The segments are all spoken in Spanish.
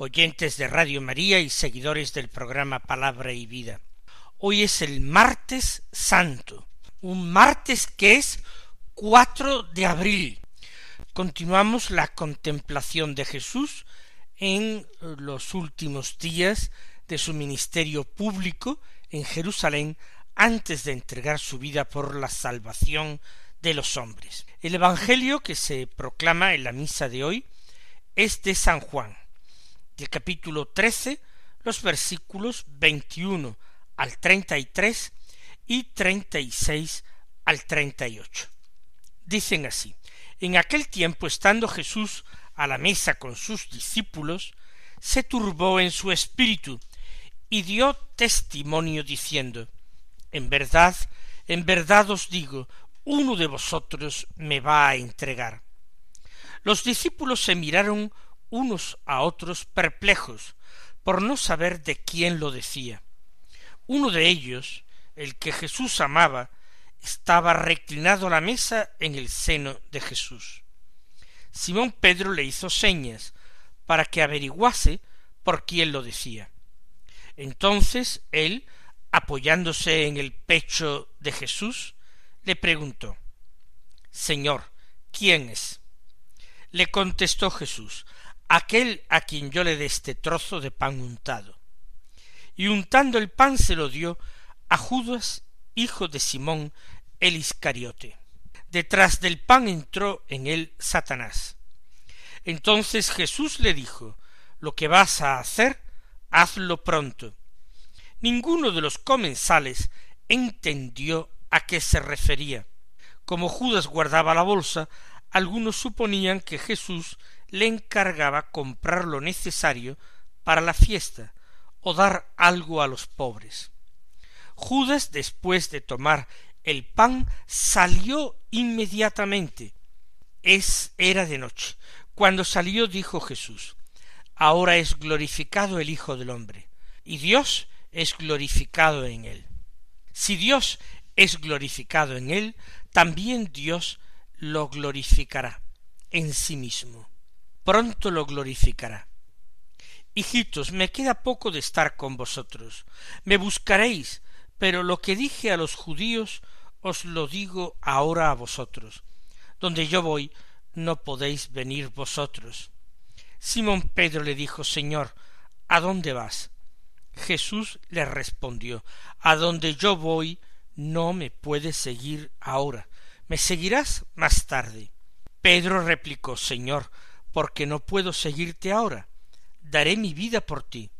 oyentes de Radio María y seguidores del programa Palabra y Vida. Hoy es el martes santo, un martes que es 4 de abril. Continuamos la contemplación de Jesús en los últimos días de su ministerio público en Jerusalén antes de entregar su vida por la salvación de los hombres. El Evangelio que se proclama en la misa de hoy es de San Juan, del capítulo trece, los versículos veintiuno al treinta y tres y treinta y seis al treinta y ocho. Dicen así, en aquel tiempo estando Jesús a la mesa con sus discípulos, se turbó en su espíritu y dio testimonio diciendo, En verdad, en verdad os digo, uno de vosotros me va a entregar. Los discípulos se miraron unos a otros perplejos, por no saber de quién lo decía. Uno de ellos, el que Jesús amaba, estaba reclinado a la mesa en el seno de Jesús. Simón Pedro le hizo señas para que averiguase por quién lo decía. Entonces él, apoyándose en el pecho de Jesús, le preguntó Señor, ¿quién es? Le contestó Jesús aquel a quien yo le dé este trozo de pan untado. Y untando el pan se lo dio a Judas, hijo de Simón el Iscariote. Detrás del pan entró en él Satanás. Entonces Jesús le dijo Lo que vas a hacer, hazlo pronto. Ninguno de los comensales entendió a qué se refería. Como Judas guardaba la bolsa, algunos suponían que Jesús le encargaba comprar lo necesario para la fiesta o dar algo a los pobres. Judas, después de tomar el pan, salió inmediatamente. Es era de noche. Cuando salió dijo Jesús Ahora es glorificado el Hijo del hombre, y Dios es glorificado en él. Si Dios es glorificado en él, también Dios lo glorificará en sí mismo pronto lo glorificará. Hijitos, me queda poco de estar con vosotros. Me buscaréis, pero lo que dije a los judíos os lo digo ahora a vosotros. Donde yo voy, no podéis venir vosotros. Simón Pedro le dijo Señor, ¿a dónde vas? Jesús le respondió A donde yo voy no me puedes seguir ahora, me seguirás más tarde. Pedro replicó Señor, porque no puedo seguirte ahora. Daré mi vida por ti.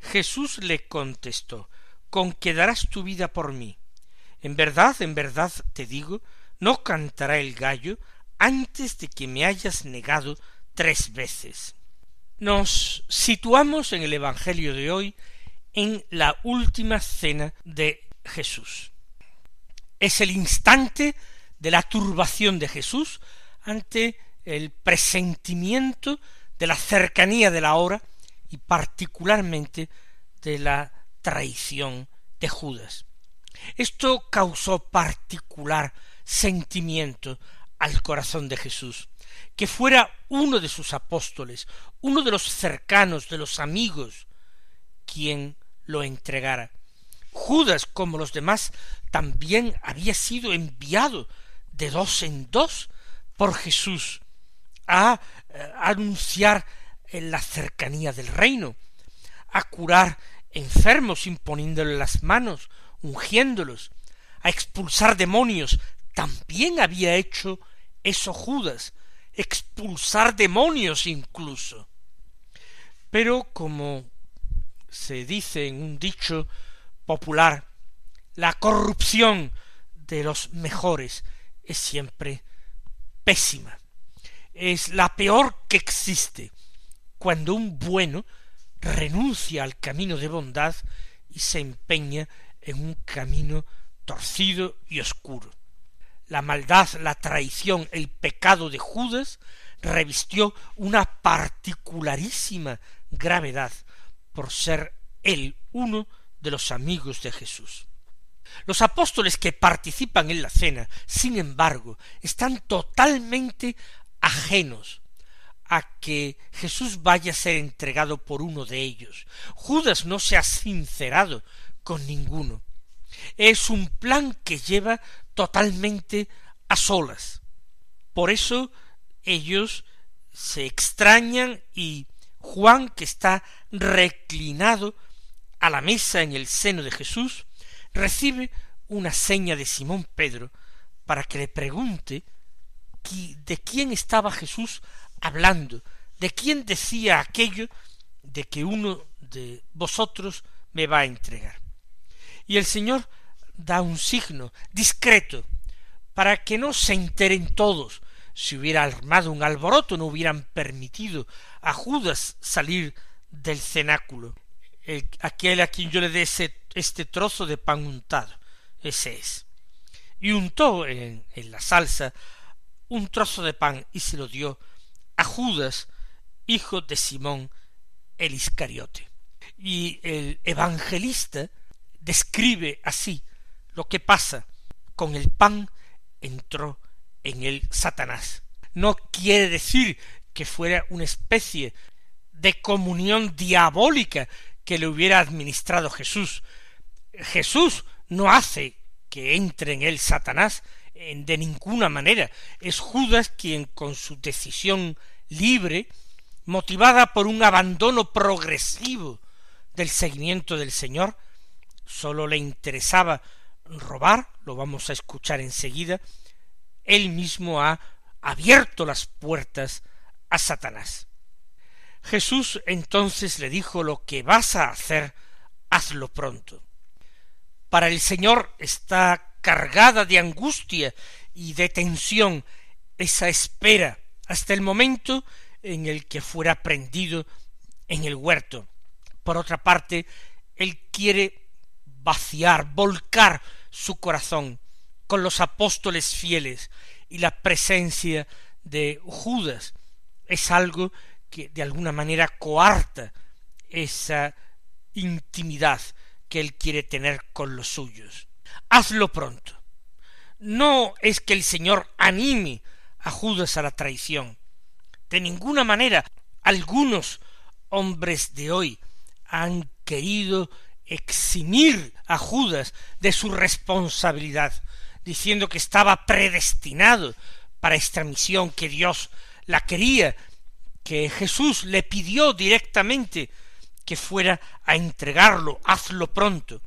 Jesús le contestó con que darás tu vida por mí. En verdad, en verdad te digo, no cantará el gallo antes de que me hayas negado tres veces. Nos situamos en el Evangelio de hoy en la última cena de Jesús. Es el instante de la turbación de Jesús ante el presentimiento de la cercanía de la hora y particularmente de la traición de Judas. Esto causó particular sentimiento al corazón de Jesús, que fuera uno de sus apóstoles, uno de los cercanos, de los amigos, quien lo entregara. Judas, como los demás, también había sido enviado de dos en dos por Jesús a, eh, anunciar en la cercanía del reino, a curar enfermos imponiéndoles las manos, ungiéndolos, a expulsar demonios. También había hecho eso Judas, expulsar demonios incluso. Pero como se dice en un dicho popular, la corrupción de los mejores es siempre pésima es la peor que existe, cuando un bueno renuncia al camino de bondad y se empeña en un camino torcido y oscuro. La maldad, la traición, el pecado de Judas revistió una particularísima gravedad por ser él uno de los amigos de Jesús. Los apóstoles que participan en la cena, sin embargo, están totalmente ajenos a que Jesús vaya a ser entregado por uno de ellos. Judas no se ha sincerado con ninguno. Es un plan que lleva totalmente a solas. Por eso ellos se extrañan y Juan, que está reclinado a la mesa en el seno de Jesús, recibe una seña de Simón Pedro para que le pregunte de quién estaba Jesús hablando, de quién decía aquello de que uno de vosotros me va a entregar. Y el Señor da un signo discreto para que no se enteren todos. Si hubiera armado un alboroto no hubieran permitido a Judas salir del cenáculo. aquel a quien yo le dé este trozo de pan untado. Ese es. Y untó en, en la salsa un trozo de pan y se lo dio a Judas, hijo de Simón el Iscariote. Y el evangelista describe así lo que pasa con el pan entró en el Satanás. No quiere decir que fuera una especie de comunión diabólica que le hubiera administrado Jesús. Jesús no hace que entre en él Satanás de ninguna manera. Es Judas quien con su decisión libre, motivada por un abandono progresivo del seguimiento del Señor, sólo le interesaba robar, lo vamos a escuchar enseguida, él mismo ha abierto las puertas a Satanás. Jesús entonces le dijo lo que vas a hacer, hazlo pronto. Para el Señor está cargada de angustia y de tensión esa espera hasta el momento en el que fuera prendido en el huerto. Por otra parte, él quiere vaciar, volcar su corazón con los apóstoles fieles y la presencia de Judas es algo que de alguna manera coarta esa intimidad que él quiere tener con los suyos. Hazlo pronto. No es que el Señor anime a Judas a la traición. De ninguna manera algunos hombres de hoy han querido eximir a Judas de su responsabilidad, diciendo que estaba predestinado para esta misión, que Dios la quería, que Jesús le pidió directamente que fuera a entregarlo, hazlo pronto.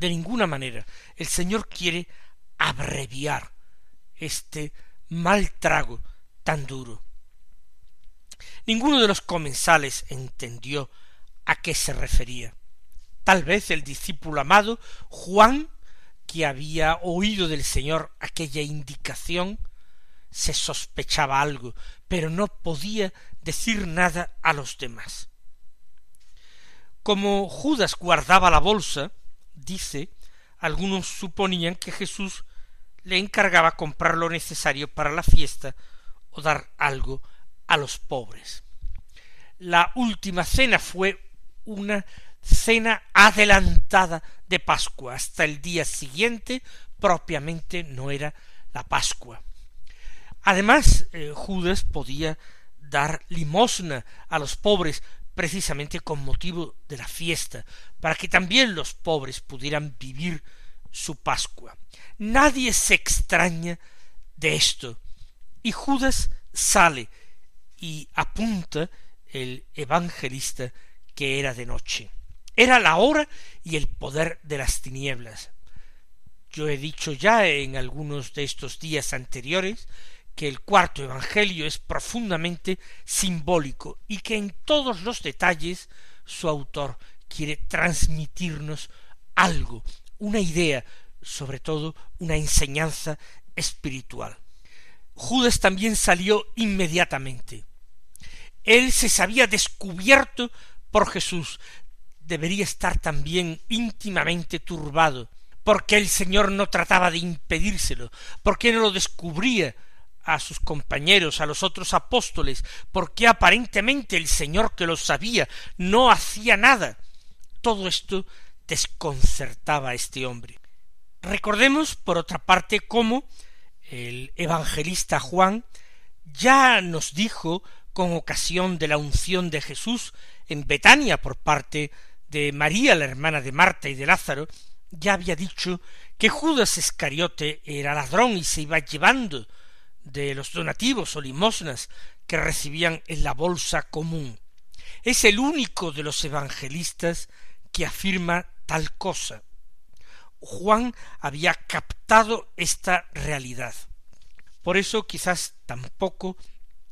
De ninguna manera. El Señor quiere abreviar este mal trago tan duro. Ninguno de los comensales entendió a qué se refería. Tal vez el discípulo amado Juan, que había oído del Señor aquella indicación, se sospechaba algo, pero no podía decir nada a los demás. Como Judas guardaba la bolsa, dice, algunos suponían que Jesús le encargaba comprar lo necesario para la fiesta o dar algo a los pobres. La última cena fue una cena adelantada de Pascua. Hasta el día siguiente propiamente no era la Pascua. Además, eh, Judas podía dar limosna a los pobres precisamente con motivo de la fiesta, para que también los pobres pudieran vivir su Pascua. Nadie se extraña de esto. Y Judas sale y apunta el evangelista que era de noche. Era la hora y el poder de las tinieblas. Yo he dicho ya en algunos de estos días anteriores que el cuarto Evangelio es profundamente simbólico y que en todos los detalles su autor quiere transmitirnos algo, una idea, sobre todo una enseñanza espiritual. Judas también salió inmediatamente. Él se había descubierto por Jesús debería estar también íntimamente turbado, porque el Señor no trataba de impedírselo, porque no lo descubría a sus compañeros, a los otros apóstoles, porque aparentemente el Señor que lo sabía no hacía nada. Todo esto desconcertaba a este hombre. Recordemos, por otra parte, cómo el evangelista Juan ya nos dijo, con ocasión de la unción de Jesús en Betania por parte de María, la hermana de Marta y de Lázaro, ya había dicho que Judas Iscariote era ladrón y se iba llevando de los donativos o limosnas que recibían en la bolsa común. Es el único de los evangelistas que afirma tal cosa. Juan había captado esta realidad. Por eso quizás tampoco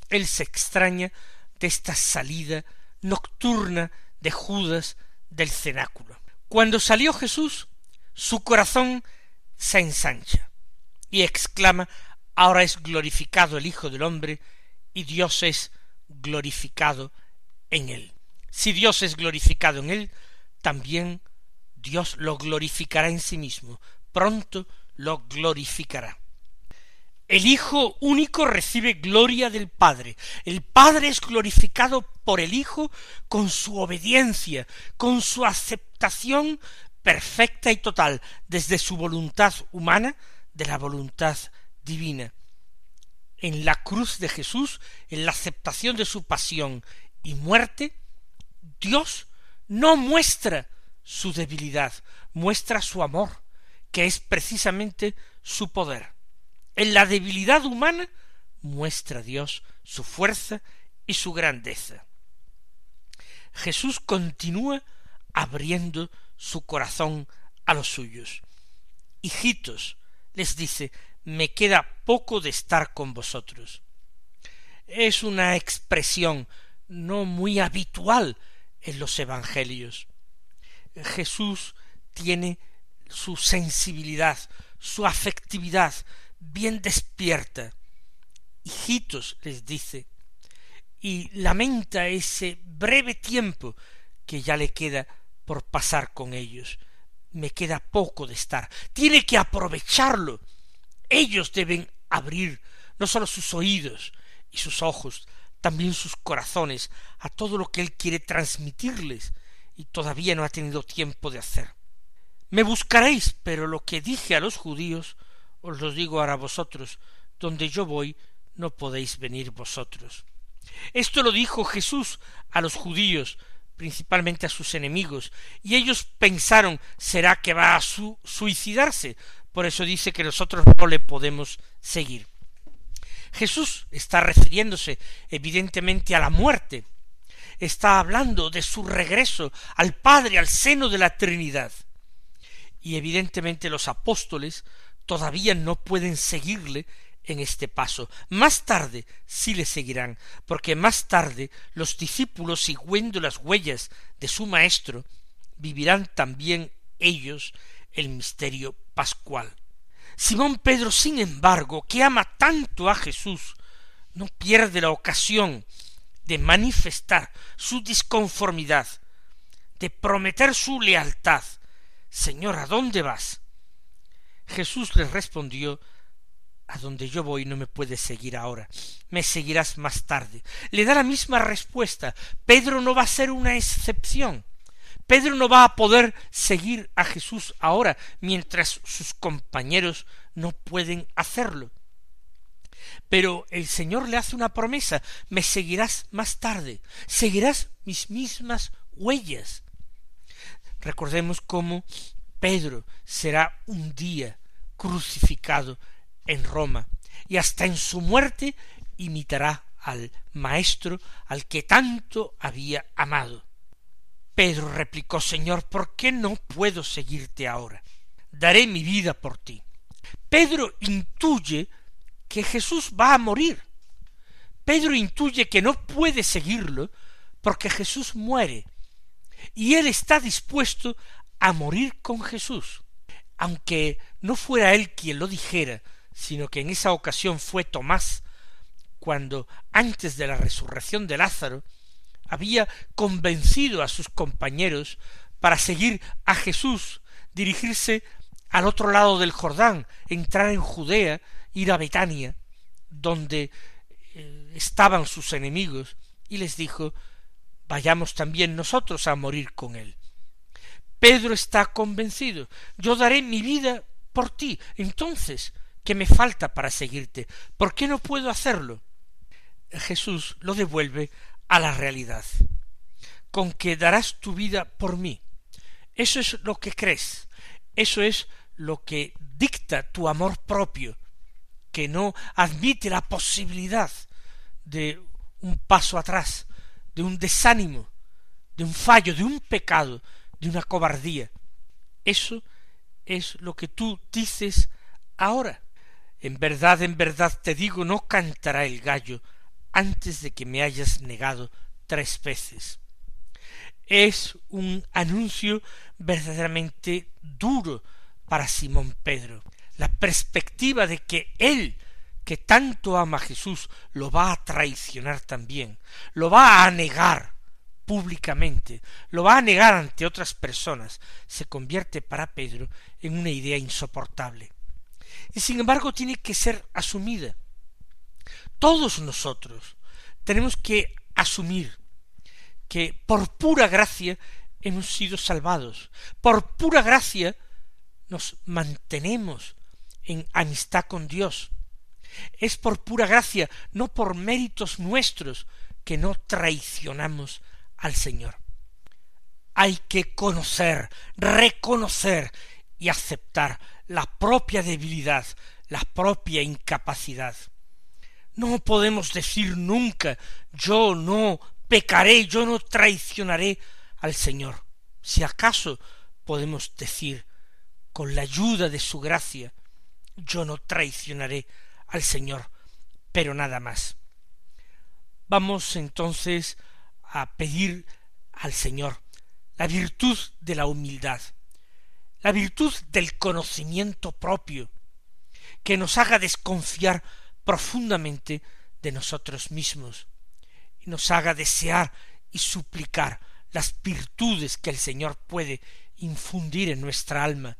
él se extraña de esta salida nocturna de Judas del cenáculo. Cuando salió Jesús, su corazón se ensancha y exclama ahora es glorificado el Hijo del Hombre y Dios es glorificado en él. Si Dios es glorificado en él, también Dios lo glorificará en sí mismo, pronto lo glorificará. El Hijo único recibe gloria del Padre. El Padre es glorificado por el Hijo con su obediencia, con su aceptación perfecta y total, desde su voluntad humana de la voluntad divina. En la cruz de Jesús, en la aceptación de su pasión y muerte, Dios no muestra su debilidad, muestra su amor, que es precisamente su poder. En la debilidad humana muestra Dios su fuerza y su grandeza. Jesús continúa abriendo su corazón a los suyos. Hijitos, les dice, me queda poco de estar con vosotros. Es una expresión no muy habitual en los evangelios. Jesús tiene su sensibilidad, su afectividad bien despierta. Hijitos, les dice, y lamenta ese breve tiempo que ya le queda por pasar con ellos. Me queda poco de estar. Tiene que aprovecharlo ellos deben abrir no sólo sus oídos y sus ojos, también sus corazones a todo lo que Él quiere transmitirles y todavía no ha tenido tiempo de hacer. Me buscaréis, pero lo que dije a los judíos os lo digo ahora a vosotros, donde yo voy no podéis venir vosotros. Esto lo dijo Jesús a los judíos, principalmente a sus enemigos, y ellos pensaron será que va a suicidarse, por eso dice que nosotros no le podemos seguir. Jesús está refiriéndose evidentemente a la muerte, está hablando de su regreso al Padre, al seno de la Trinidad. Y evidentemente los apóstoles todavía no pueden seguirle en este paso. Más tarde sí le seguirán, porque más tarde los discípulos, siguiendo las huellas de su Maestro, vivirán también ellos el misterio pascual. Simón Pedro, sin embargo, que ama tanto a Jesús, no pierde la ocasión de manifestar su disconformidad, de prometer su lealtad. Señor, ¿a dónde vas? Jesús le respondió A donde yo voy no me puedes seguir ahora, me seguirás más tarde. Le da la misma respuesta. Pedro no va a ser una excepción. Pedro no va a poder seguir a Jesús ahora, mientras sus compañeros no pueden hacerlo. Pero el Señor le hace una promesa, me seguirás más tarde, seguirás mis mismas huellas. Recordemos cómo Pedro será un día crucificado en Roma, y hasta en su muerte imitará al Maestro al que tanto había amado. Pedro replicó Señor, ¿por qué no puedo seguirte ahora? Daré mi vida por ti. Pedro intuye que Jesús va a morir. Pedro intuye que no puede seguirlo porque Jesús muere. Y él está dispuesto a morir con Jesús. Aunque no fuera él quien lo dijera, sino que en esa ocasión fue Tomás, cuando antes de la resurrección de Lázaro, había convencido a sus compañeros para seguir a Jesús, dirigirse al otro lado del Jordán, entrar en Judea, ir a Betania, donde eh, estaban sus enemigos, y les dijo vayamos también nosotros a morir con él. Pedro está convencido, yo daré mi vida por ti. Entonces, ¿qué me falta para seguirte? ¿Por qué no puedo hacerlo? Jesús lo devuelve a la realidad, con que darás tu vida por mí. Eso es lo que crees, eso es lo que dicta tu amor propio, que no admite la posibilidad de un paso atrás, de un desánimo, de un fallo, de un pecado, de una cobardía. Eso es lo que tú dices ahora. En verdad, en verdad te digo, no cantará el gallo antes de que me hayas negado tres veces. Es un anuncio verdaderamente duro para Simón Pedro. La perspectiva de que él que tanto ama a Jesús lo va a traicionar también, lo va a negar públicamente, lo va a negar ante otras personas, se convierte para Pedro en una idea insoportable. Y sin embargo tiene que ser asumida. Todos nosotros tenemos que asumir que por pura gracia hemos sido salvados, por pura gracia nos mantenemos en amistad con Dios, es por pura gracia, no por méritos nuestros, que no traicionamos al Señor. Hay que conocer, reconocer y aceptar la propia debilidad, la propia incapacidad. No podemos decir nunca yo no pecaré, yo no traicionaré al Señor. Si acaso podemos decir con la ayuda de su gracia, yo no traicionaré al Señor, pero nada más. Vamos entonces a pedir al Señor la virtud de la humildad, la virtud del conocimiento propio, que nos haga desconfiar profundamente de nosotros mismos, y nos haga desear y suplicar las virtudes que el Señor puede infundir en nuestra alma,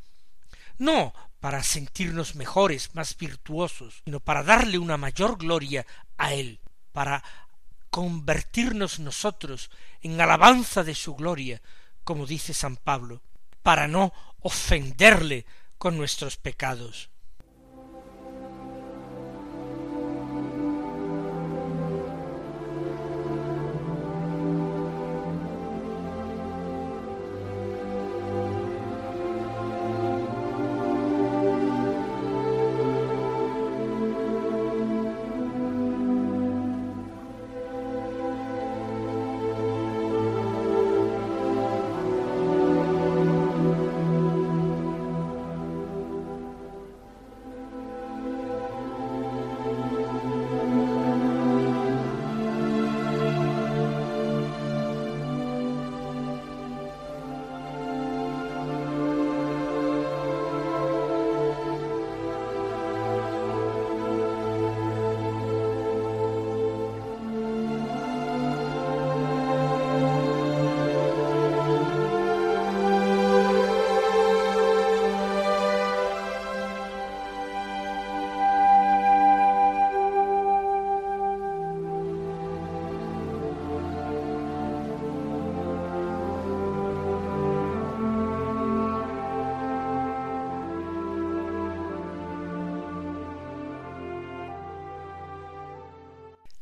no para sentirnos mejores, más virtuosos, sino para darle una mayor gloria a Él, para convertirnos nosotros en alabanza de su gloria, como dice San Pablo, para no ofenderle con nuestros pecados.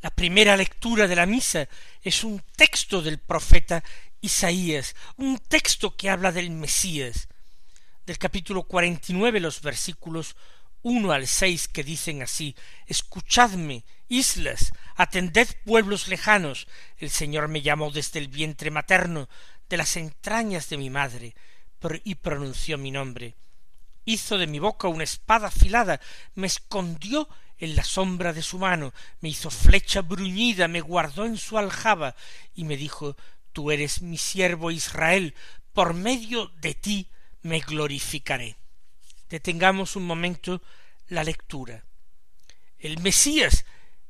La primera lectura de la misa es un texto del profeta Isaías, un texto que habla del Mesías, del capítulo cuarenta y nueve, los versículos uno al seis que dicen así Escuchadme, islas, atended pueblos lejanos, el Señor me llamó desde el vientre materno, de las entrañas de mi madre, y pronunció mi nombre. Hizo de mi boca una espada afilada, me escondió en la sombra de su mano, me hizo flecha bruñida, me guardó en su aljaba, y me dijo Tú eres mi siervo Israel, por medio de ti me glorificaré. Detengamos un momento la lectura. El Mesías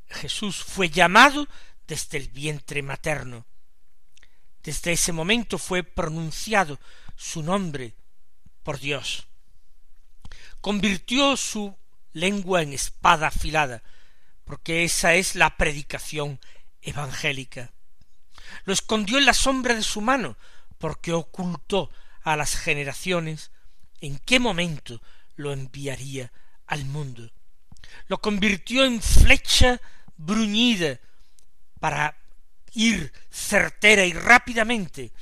Jesús fue llamado desde el vientre materno. Desde ese momento fue pronunciado su nombre por Dios. Convirtió su lengua en espada afilada, porque esa es la predicación evangélica. Lo escondió en la sombra de su mano, porque ocultó a las generaciones en qué momento lo enviaría al mundo. Lo convirtió en flecha bruñida para ir certera y rápidamente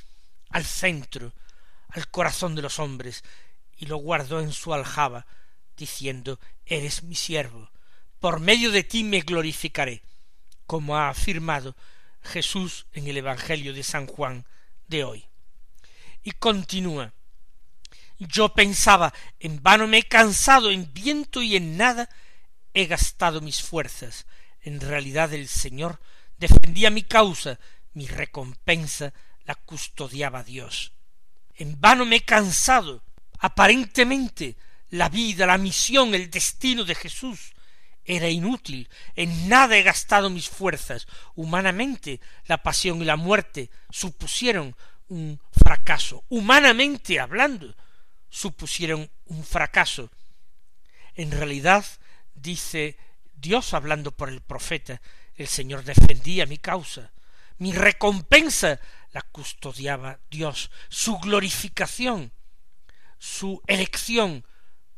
al centro, al corazón de los hombres, y lo guardó en su aljaba, diciendo Eres mi siervo, por medio de ti me glorificaré, como ha afirmado Jesús en el Evangelio de San Juan de hoy. Y continúa yo pensaba, en vano me he cansado, en viento y en nada he gastado mis fuerzas. En realidad el Señor defendía mi causa, mi recompensa la custodiaba Dios. En vano me he cansado. Aparentemente la vida, la misión, el destino de Jesús era inútil, en nada he gastado mis fuerzas. Humanamente la pasión y la muerte supusieron un fracaso, humanamente hablando, supusieron un fracaso. En realidad, dice Dios hablando por el profeta, el Señor defendía mi causa, mi recompensa la custodiaba Dios, su glorificación, su elección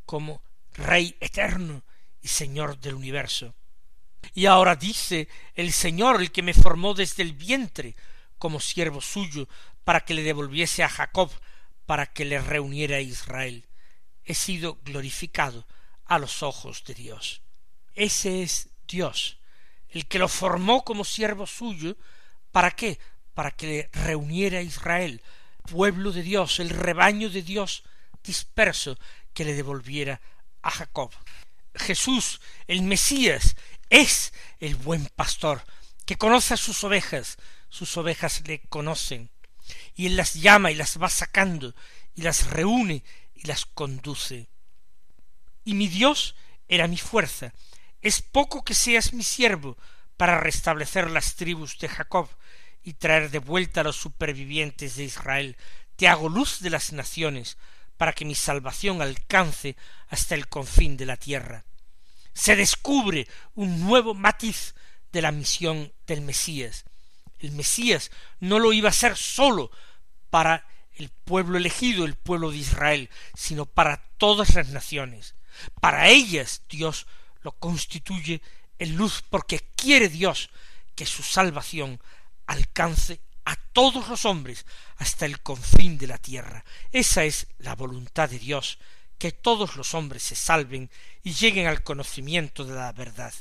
como Rey eterno y Señor del universo. Y ahora dice el Señor, el que me formó desde el vientre, como siervo suyo, para que le devolviese a Jacob para que le reuniera a Israel. He sido glorificado a los ojos de Dios. Ese es Dios, el que lo formó como siervo suyo, ¿para qué? Para que le reuniera a Israel, pueblo de Dios, el rebaño de Dios disperso, que le devolviera a Jacob. Jesús, el Mesías, es el buen pastor, que conoce a sus ovejas, sus ovejas le conocen, y él las llama y las va sacando y las reúne y las conduce. Y mi Dios era mi fuerza. Es poco que seas mi siervo para restablecer las tribus de Jacob y traer de vuelta a los supervivientes de Israel. Te hago luz de las naciones para que mi salvación alcance hasta el confín de la tierra. Se descubre un nuevo matiz de la misión del Mesías el Mesías no lo iba a ser sólo para el pueblo elegido, el pueblo de Israel, sino para todas las naciones. Para ellas Dios lo constituye en luz porque quiere Dios que su salvación alcance a todos los hombres hasta el confín de la tierra. Esa es la voluntad de Dios, que todos los hombres se salven y lleguen al conocimiento de la verdad.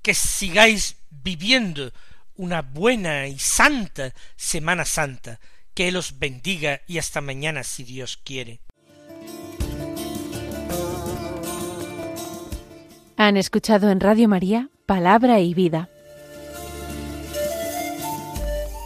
Que sigáis viviendo una buena y santa Semana Santa. Que Él os bendiga y hasta mañana si Dios quiere. Han escuchado en Radio María Palabra y Vida.